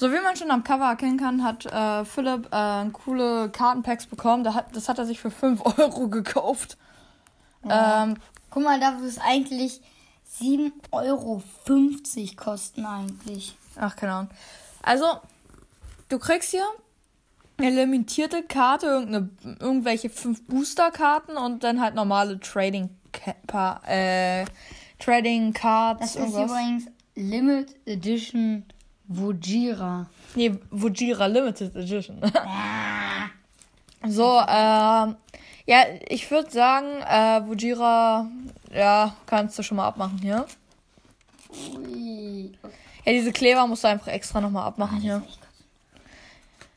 So wie man schon am Cover erkennen kann, hat äh, Philipp äh, coole Kartenpacks bekommen. Da hat, das hat er sich für 5 Euro gekauft. Ähm, Guck mal, da wird es eigentlich 7,50 Euro kosten eigentlich. ach, keine Ahnung. Also, du kriegst hier limitierte Karte, irgendeine, irgendwelche 5 Booster-Karten und dann halt normale Trading, Ca- äh, Trading Cards. Das ist irgendwas. übrigens Limit Edition Vujira. Nee, Vujira Limited Edition. so, ähm, ja, ich würde sagen, äh, Vujira, ja, kannst du schon mal abmachen hier. Ui. Ja, diese Kleber musst du einfach extra nochmal abmachen hier.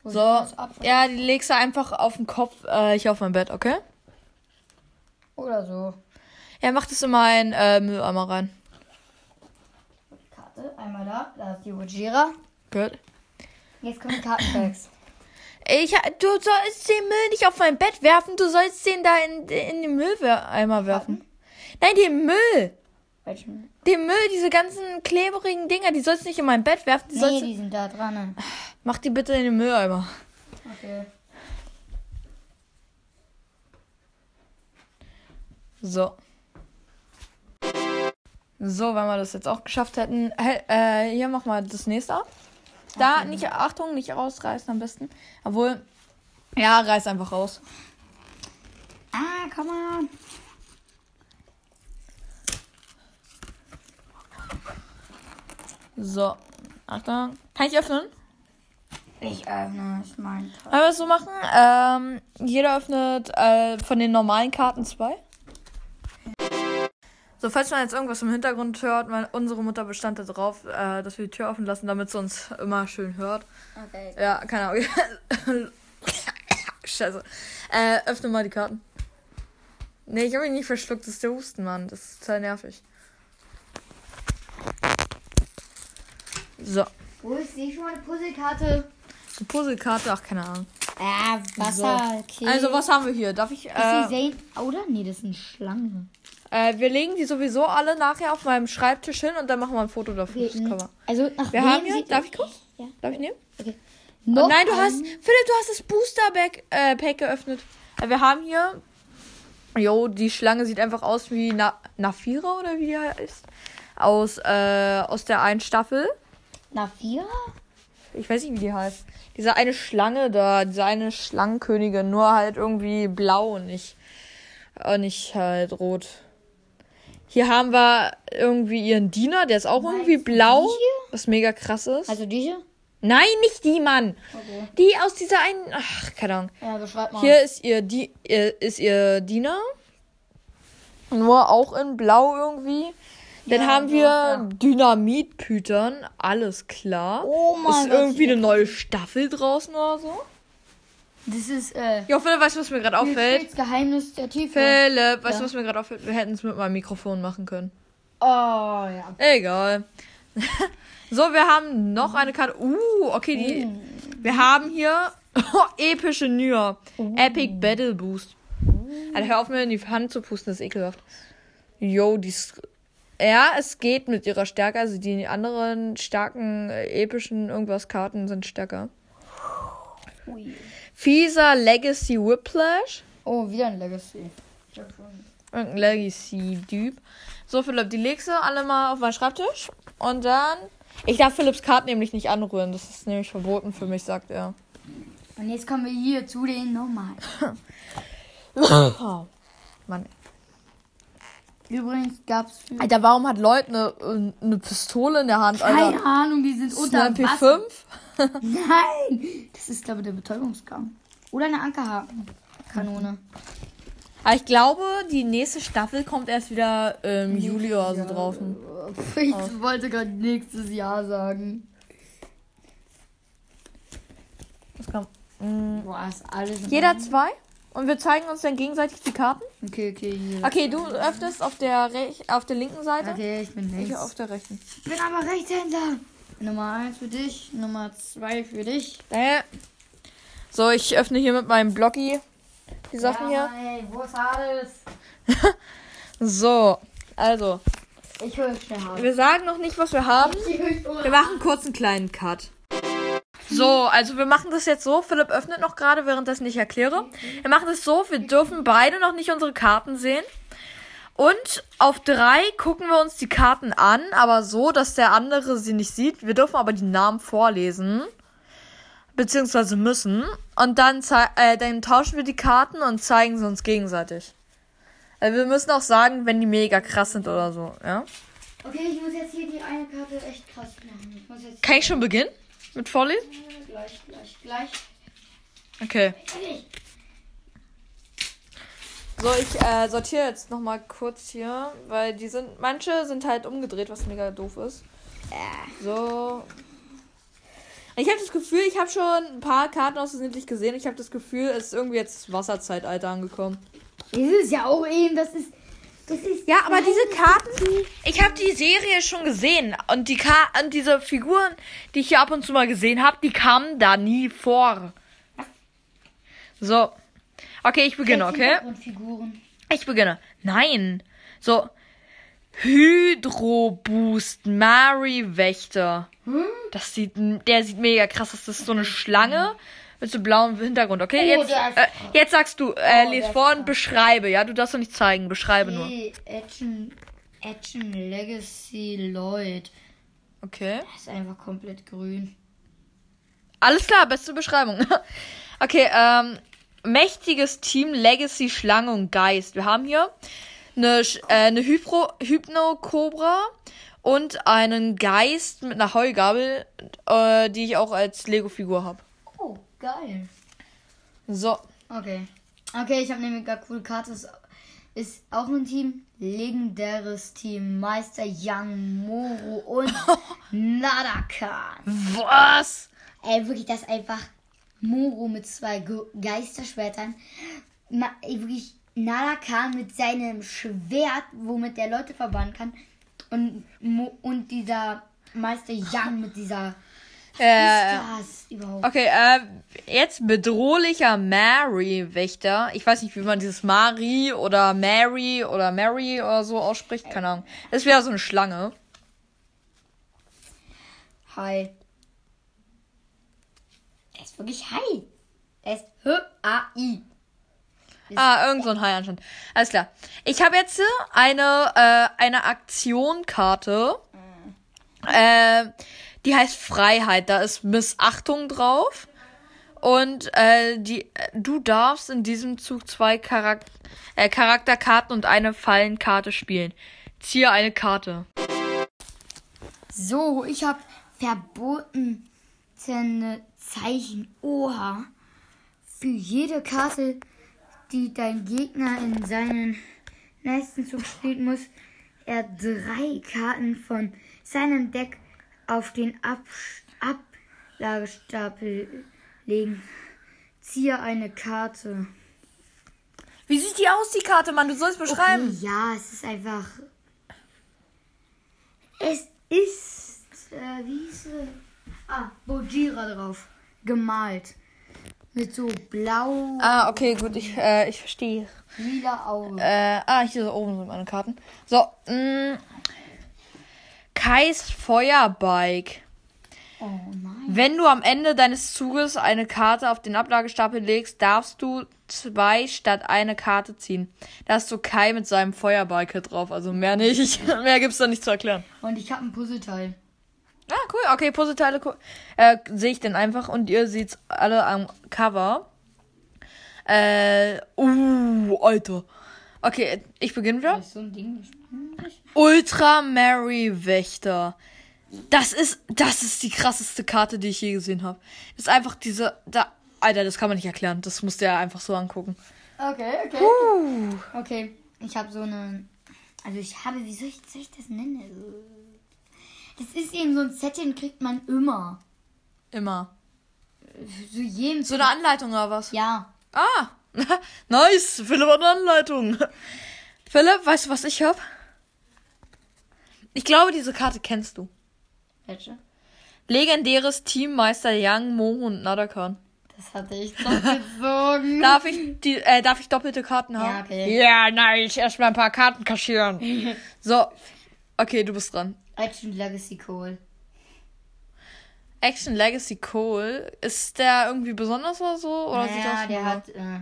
So, ja, die legst du einfach auf den Kopf, äh, hier auf mein Bett, okay? Oder so. Ja, mach das in meinen äh, Mülleimer rein. Karte, einmal da. Da ist die Vujira. Gut. Jetzt kommen die Kartenpacks. Ich, du sollst den Müll nicht auf mein Bett werfen, du sollst den da in, in den Mülleimer werfen. Nein, den Müll! Welchen? Den Müll, diese ganzen kleberigen Dinger, die sollst du nicht in mein Bett werfen. Die Nee, die sind da dran. ne? Mach die bitte in den Mülleimer. Okay. So. So, wenn wir das jetzt auch geschafft hätten. Hä- Äh, hier mach mal das nächste ab. Da, nicht, Achtung, nicht rausreißen am besten. Obwohl, ja, reiß einfach raus. Ah, komm on. So. Achtung. Kann ich öffnen? Ich öffne es mein Wollen wir es so machen? Ähm, jeder öffnet äh, von den normalen Karten zwei. So, falls man jetzt irgendwas im Hintergrund hört, meine, unsere Mutter bestand darauf, äh, dass wir die Tür offen lassen, damit sie uns immer schön hört. Okay. Ja, keine Ahnung. Scheiße. Äh, öffne mal die Karten. Nee, ich habe mich nicht verschluckt. Das ist der Husten, Mann. Das ist total nervig. So. Wo ist die schon mal eine Puzzlekarte? Die Puzzlekarte, ach, keine Ahnung. Ah, Wasser, okay. Also, was haben wir hier? Darf ich. Ist Äh, die Zane. Oder? Nee, das ist eine Schlange. äh, wir legen die sowieso alle nachher auf meinem Schreibtisch hin und dann machen wir ein Foto dafür. Okay. Also, nach Wir haben hier. Darf ich kurz? Ja. Darf ich nehmen? Okay. Oh, Noch nein, du hast. Philipp, du hast das Booster-Pack äh, Pack geöffnet. Äh, wir haben hier. Jo, die Schlange sieht einfach aus wie Na Nafira oder wie die heißt. Aus, äh, aus der einen Staffel. Nafira? Ich weiß nicht, wie die heißt. Diese eine Schlange da, diese eine Schlangenkönigin, nur halt irgendwie blau und nicht, äh, nicht halt rot. Hier haben wir irgendwie ihren Diener, der ist auch irgendwie Meinst du blau, die was mega krass ist. Also die hier? Nein, nicht die, Mann. Okay. Die aus dieser einen, ach, keine Ahnung. Ja, beschreib mal. Hier ist ihr, Di ist ihr Diener. Nur auch in blau irgendwie. Dann Ja, haben wir ja. Dynamitpütern. Alles klar. Oh mein Ist Gott, irgendwie eine neue Staffel draußen oder so? Das ist, äh. Ja, Philipp, weißt du, was mir gerade auffällt? Das Geheimnis der Tiefe. Philipp, weißt Ja. du, was mir gerade auffällt? Wir hätten es mit meinem Mikrofon machen können. Oh, ja. Egal. so, wir haben noch eine Karte. Uh, okay, die. Mm. Wir haben hier epische Nür. Epic Battle Boost. Alter, hör auf mir in die Hand zu pusten, das ist ekelhaft. Yo, die ist. Ja, es geht mit ihrer Stärke. Also die anderen starken, äh, epischen irgendwas Karten sind stärker. Ui. Fieser Legacy Whiplash. Oh, wieder ein Legacy. Irgendein Legacy-Typ. So, Philipp, die legst du alle mal auf meinen Schreibtisch. Und dann. Ich darf Philipps Karten nämlich nicht anrühren. Das ist nämlich verboten für mich, sagt er. Und jetzt kommen wir hier zu den normalen. Oh. Mann. Übrigens gab's für. Alter, warum hat Lloyd eine, eine Pistole in der Hand, Keine Alter? Ahnung, die sind unter eine Wasser. MP5? Nein! Das ist, glaube ich, der Betäubungsgang. Oder eine Ankerhakenkanone. Aber ich glaube, die nächste Staffel kommt erst wieder im Juli oder so draußen. Ich wollte gerade nächstes Jahr sagen. Das kommt. Mm. Boah, ist alles. Jeder zwei? Und wir zeigen uns dann gegenseitig die Karten? Okay, okay, hier. Okay, du öffnest auf der, rech auf der linken Seite. Okay, ich bin Ich links. auf der rechten. Ich bin aber Rechtshänder. Nummer 1 für dich, Nummer 2 für dich. Äh. So, ich öffne hier mit meinem Blocki die Sachen hier. Ey, wo ist alles? So, also, Ich höre schnell wir sagen noch nicht, was wir haben. Wir machen kurz einen kleinen Cut. So, also wir machen das jetzt so. Philipp öffnet noch gerade, währenddessen ich erkläre. Wir machen das so, wir dürfen beide noch nicht unsere Karten sehen. Und auf drei gucken wir uns die Karten an, aber so, dass der andere sie nicht sieht. Wir dürfen aber die Namen vorlesen. Beziehungsweise müssen. Und dann, äh, dann tauschen wir die Karten und zeigen sie uns gegenseitig. Also wir müssen auch sagen, wenn die mega krass sind oder so, ja? Okay, ich muss jetzt hier die eine Karte echt krass machen. Ich muss jetzt Kann ich schon beginnen? Mit Vorlesen? gleich, gleich, gleich. Okay. So, ich äh, sortiere jetzt noch mal kurz hier, weil die sind, manche sind halt umgedreht, was mega doof ist. So. Ich habe das Gefühl, ich habe schon ein paar Karten aus nicht gesehen. Ich habe das Gefühl, es ist irgendwie jetzt Wasserzeitalter angekommen. Das ist ja auch eben, das ist. Das ist. Ja, aber diese Karten, ich habe die Serie schon gesehen und die Ka und diese Figuren, die ich hier ab und zu mal gesehen habe, die kamen da nie vor. So. Okay, ich beginne, okay? Ich beginne. Nein. So. Hydroboost Mary Wächter. Hm? Das sieht, der sieht mega krass aus. Das ist so eine Schlange mit so blauem Hintergrund. Okay, Oh, jetzt, äh, jetzt sagst du, äh, Oh, les vor und beschreibe. Ja, du darfst doch nicht zeigen. Beschreibe nur. Action, Action Legacy Lloyd. Okay. Das ist einfach komplett grün. Alles klar, beste Beschreibung. okay, ähm, mächtiges Team Legacy Schlange und Geist. Wir haben hier eine, äh, eine Hypro, Hypno-Cobra und einen Geist mit einer Heugabel, äh, die ich auch als Lego-Figur habe. Geil. So. Okay. Okay, ich habe nämlich eine coole Karte. Ist, ist auch ein Team. Legendäres Team. Meister Young, Moro und Nadakan. Was? Ey, wirklich, das einfach Moro mit zwei Ge Geisterschwertern. Ma ey, wirklich, Nadakan mit seinem Schwert, womit der Leute verbannen kann. Und, Mo und dieser Meister Young mit dieser. Äh, ist das überhaupt? okay, äh, jetzt bedrohlicher Mary-Wächter. Ich weiß nicht, wie man dieses Mari oder Mary oder Mary oder so ausspricht. Keine Ahnung. Das ist wieder so eine Schlange. Hi. Er ist wirklich Hi. Er ist H-A-I. Ah, irgend so ein Hai anscheinend. Alles klar. Ich habe jetzt eine, äh, eine Aktionkarte. Äh, die heißt Freiheit. Da ist Missachtung drauf. Und äh, die, du darfst in diesem Zug zwei Charak äh, Charakterkarten und eine Fallenkarte spielen. Ziehe eine Karte. So, ich habe verbotene Zeichen. Oha. Für jede Karte, die dein Gegner in seinen nächsten Zug spielt, muss er drei Karten von seinem Deck auf den Ab Ablagestapel legen. Ziehe eine Karte. Wie sieht die aus, die Karte, Mann? Du sollst beschreiben. Okay, ja, es ist einfach. Es ist. Äh, wie hieß sie? Ah, Bojira drauf. Gemalt. Mit so blau, Ah, okay, gut. Ich, äh, ich verstehe. lila Augen. Äh, ah, hier so oben sind meine Karten. So, mh. Kais Feuerbike. Oh nein. Wenn du am Ende deines Zuges eine Karte auf den Ablagestapel legst, darfst du zwei statt eine Karte ziehen. Da hast du Kai mit seinem Feuerbike drauf, also mehr nicht. mehr gibt's da nicht zu erklären. Und ich habe ein Puzzleteil. Ah, cool. Okay, Puzzleteile äh, sehe ich dann einfach und ihr seht's alle am Cover. Äh, uh, Alter. Okay, ich beginne wieder. Das ist so ein Ding. Ultra Mary Wächter. Das ist, das ist die krasseste Karte, die ich je gesehen habe. Das ist einfach diese, da, Alter, das kann man nicht erklären. Das musst du ja einfach so angucken. Okay, okay. Uh. Okay, ich habe so eine. Also ich habe, wie soll ich, soll ich das nennen? Das ist eben so ein Set, den kriegt man immer. Immer. So jedem. So eine Anleitung oder was? Ja. Ah, nice. Philipp hat eine Anleitung. Philipp, weißt du, was ich hab? Ich glaube, diese Karte kennst du. Welche? Legendäres Teammeister Young, Moho und Nadakan. Das hatte ich doch gezogen. Darf ich, die, äh, darf ich doppelte Karten haben? Ja, okay. Ja, nice. Erstmal ein paar Karten kaschieren. so. Okay, du bist dran. Action Legacy Cole. Action Legacy Cole. Ist der irgendwie besonders oder so? Oder sieht Naja, das der hat äh,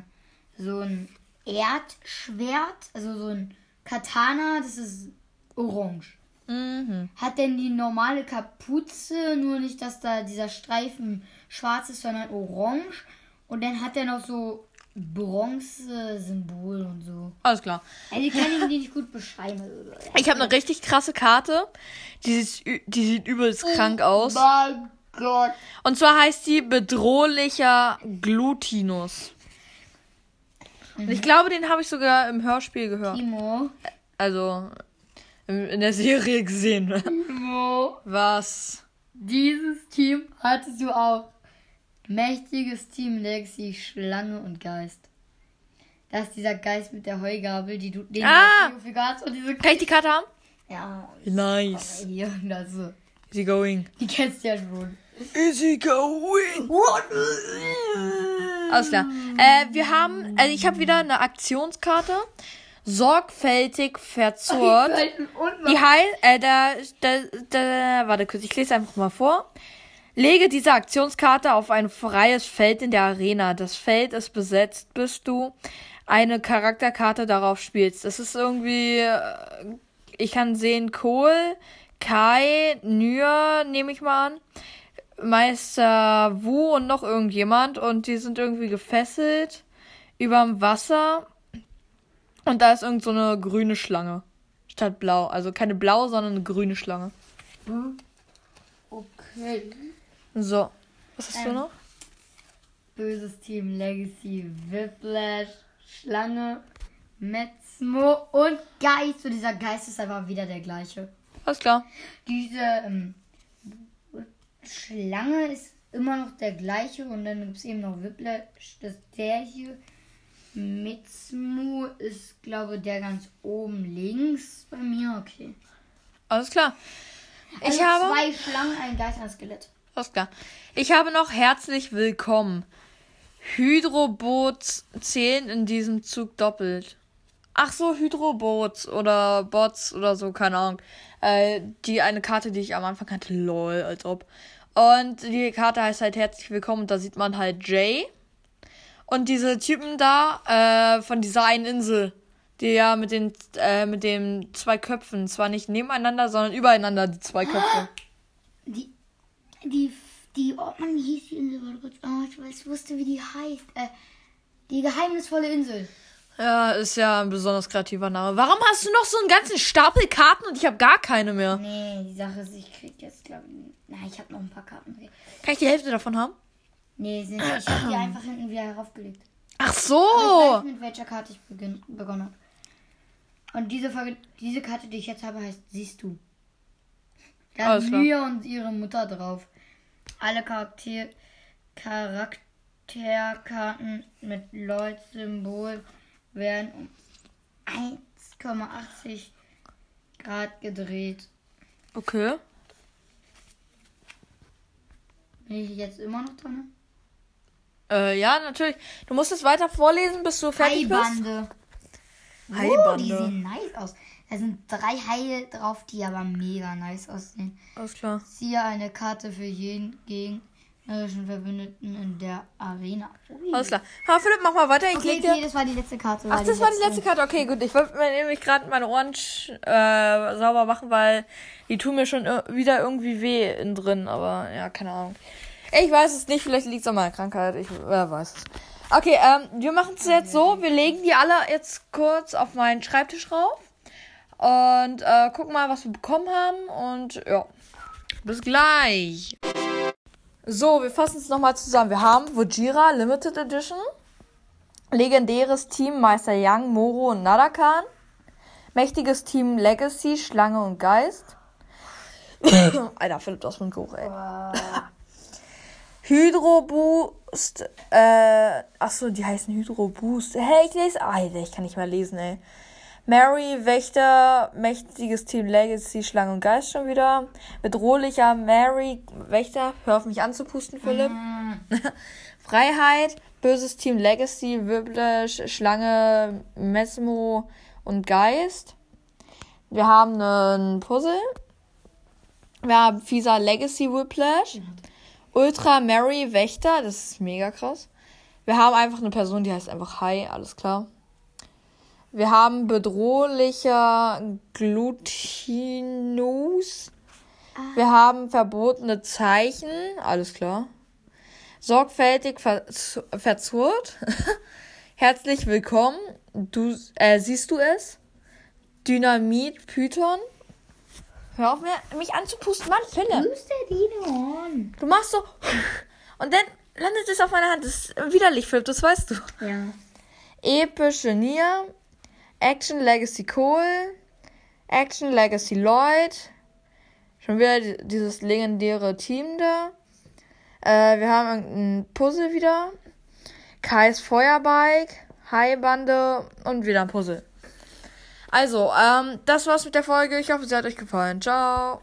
so ein Erdschwert, also so ein Katana, das ist orange. Mhm. Hat denn die normale Kapuze, nur nicht, dass da dieser Streifen schwarz ist, sondern orange. Und dann hat er noch so Bronze-Symbol und so. Alles klar. Also ich kann ihn nicht gut beschreiben. Ich habe eine richtig krasse Karte. Die sieht, die sieht übelst krank aus. Mein Gott. Und zwar heißt die bedrohlicher Glutinus. Und ich glaube, den habe ich sogar im Hörspiel gehört. Timo. Also in der Serie gesehen. Timo. Was? Dieses Team hattest du auch. Mächtiges Team Legacy, Schlange und Geist. Das ist dieser Geist mit der Heugabel, die du den Ah! du für Gas und diese Kann ich die Karte haben? Ja, Nice. hier, das so. Is he going? Die kennst du ja schon. Is he going? Alles klar. Äh, wir haben, also ich habe wieder eine Aktionskarte. Sorgfältig verzurrt. Die Heil, äh, da, da, da, warte kurz, ich lese einfach mal vor. Lege diese Aktionskarte auf ein freies Feld in der Arena. Das Feld ist besetzt, bis du eine Charakterkarte darauf spielst. Das ist irgendwie, äh, ich kann sehen, Kohl, Kai, Nür, nehme ich mal an. Meister Wu und noch irgendjemand und die sind irgendwie gefesselt überm Wasser und da ist irgend so eine grüne Schlange statt blau, also keine blau, sondern eine grüne Schlange. Okay. So, was hast du Ähm. noch? Böses Team Legacy, Whiplash, Schlange, Metzmo und Geist. Und dieser Geist ist einfach wieder der gleiche. Alles klar. Diese ähm, Schlange ist immer noch der gleiche und dann gibt es eben noch Whiplash, das ist der hier. Metzmo ist, glaube ich, der ganz oben links bei mir. Okay. Alles klar. Ich Also habe zwei Schlangen, ein Geist, ein Skelett. Alles klar. Ich habe noch herzlich willkommen. Hydrobots zählen in diesem Zug doppelt. Ach so, Hydrobots oder Bots oder so, keine Ahnung. Äh, die eine Karte, die ich am Anfang kannte, lol, als ob. Und die Karte heißt halt herzlich willkommen und da sieht man halt Jay. Und diese Typen da, äh, von dieser einen Insel, die ja mit den, äh, mit den zwei Köpfen, zwar nicht nebeneinander, sondern übereinander, die zwei Köpfe. Die, die, die, oh Mann, wie hieß die Insel? Warte kurz. Oh, ich weiß, wusste, wie die heißt. Äh, die geheimnisvolle Insel. Ja, ist ja ein besonders kreativer Name. Warum hast du noch so einen ganzen Stapel Karten und ich habe gar keine mehr? Nee, die Sache ist, ich krieg jetzt, glaube ich, na, ich habe noch ein paar Karten. Kann ich die Hälfte davon haben? Nee, sind, ich habe die einfach hinten wieder heraufgelegt. Ach Aber ich so. weiß, mit welcher Karte ich beginn, begonnen habe. Und diese Folge, diese Karte, die ich jetzt habe, heißt Siehst du. Da Alles klar. Mia und ihre Mutter drauf. Alle Charakter Charakterkarten mit Lloyd-Symbol werden um 1,80 Grad gedreht. Okay. Bin ich jetzt immer noch dran? Äh, ja, natürlich. Du musst es weiter vorlesen, bis du fertig bist. Haibande. Oh, die Haibande. sehen nice aus. Da sind drei Haie drauf, die aber mega nice aussehen. Alles klar. Ziehe eine Karte für jeden gegnerischen Verbündeten in der Arena. Ui. Alles klar. Ha, Philipp, mach mal weiter. Ich Okay, dir. okay, das war die letzte Karte. Ach, das war die letzte Karte. Okay, gut. Ich wollte mir nämlich gerade meine Ohren äh, sauber machen, weil die tun mir schon wieder irgendwie weh innen drin. Aber ja, keine Ahnung. Ich weiß es nicht. Vielleicht liegt es an meiner Krankheit. Ich wer weiß es. Okay, ähm, wir machen es jetzt so. Wir legen die alle jetzt kurz auf meinen Schreibtisch rauf. Und äh, gucken mal, was wir bekommen haben. Und ja, bis gleich. So, wir fassen es nochmal zusammen. Wir haben Vojira Limited Edition. Legendäres Team Meister Young, Moro und Nadakan. Mächtiges Team Legacy, Schlange und Geist. Alter, Philipp, das mit hoch, ey. Hydro Boost, äh, achso, die heißen Hydro Boost. Hey, ich lese, Alter, ich kann nicht mal lesen, ey. Mary, Wächter, mächtiges Team Legacy, Schlange und Geist schon wieder. Bedrohlicher Mary, Wächter, hör auf mich anzupusten, Philipp. Freiheit, böses Team Legacy, Whiplash, Schlange, Mesmo und Geist. Wir haben einen Puzzle. Wir haben Fisa Legacy Whiplash. Ultra Mary Wächter, das ist mega krass. Wir haben einfach eine Person, die heißt einfach Hi, alles klar. Wir haben bedrohlicher Glutinus. Wir haben verbotene Zeichen, alles klar. Sorgfältig ver verzurrt. Herzlich willkommen. Du äh, siehst du es? Dynamit Python. Hör auf mir, mich anzupusten, Mann, Philipp. Du machst so und dann landet es auf meiner Hand. Das ist widerlich, Philipp, das weißt du. Ja. Epische Nier, Action Legacy Cole, Action Legacy Lloyd, schon wieder di- dieses legendäre Team da. Äh, wir haben ein Puzzle wieder, Kais Feuerbike, Haibande und wieder ein Puzzle. Also, ähm, das war's mit der Folge. Ich hoffe, sie hat euch gefallen. Ciao.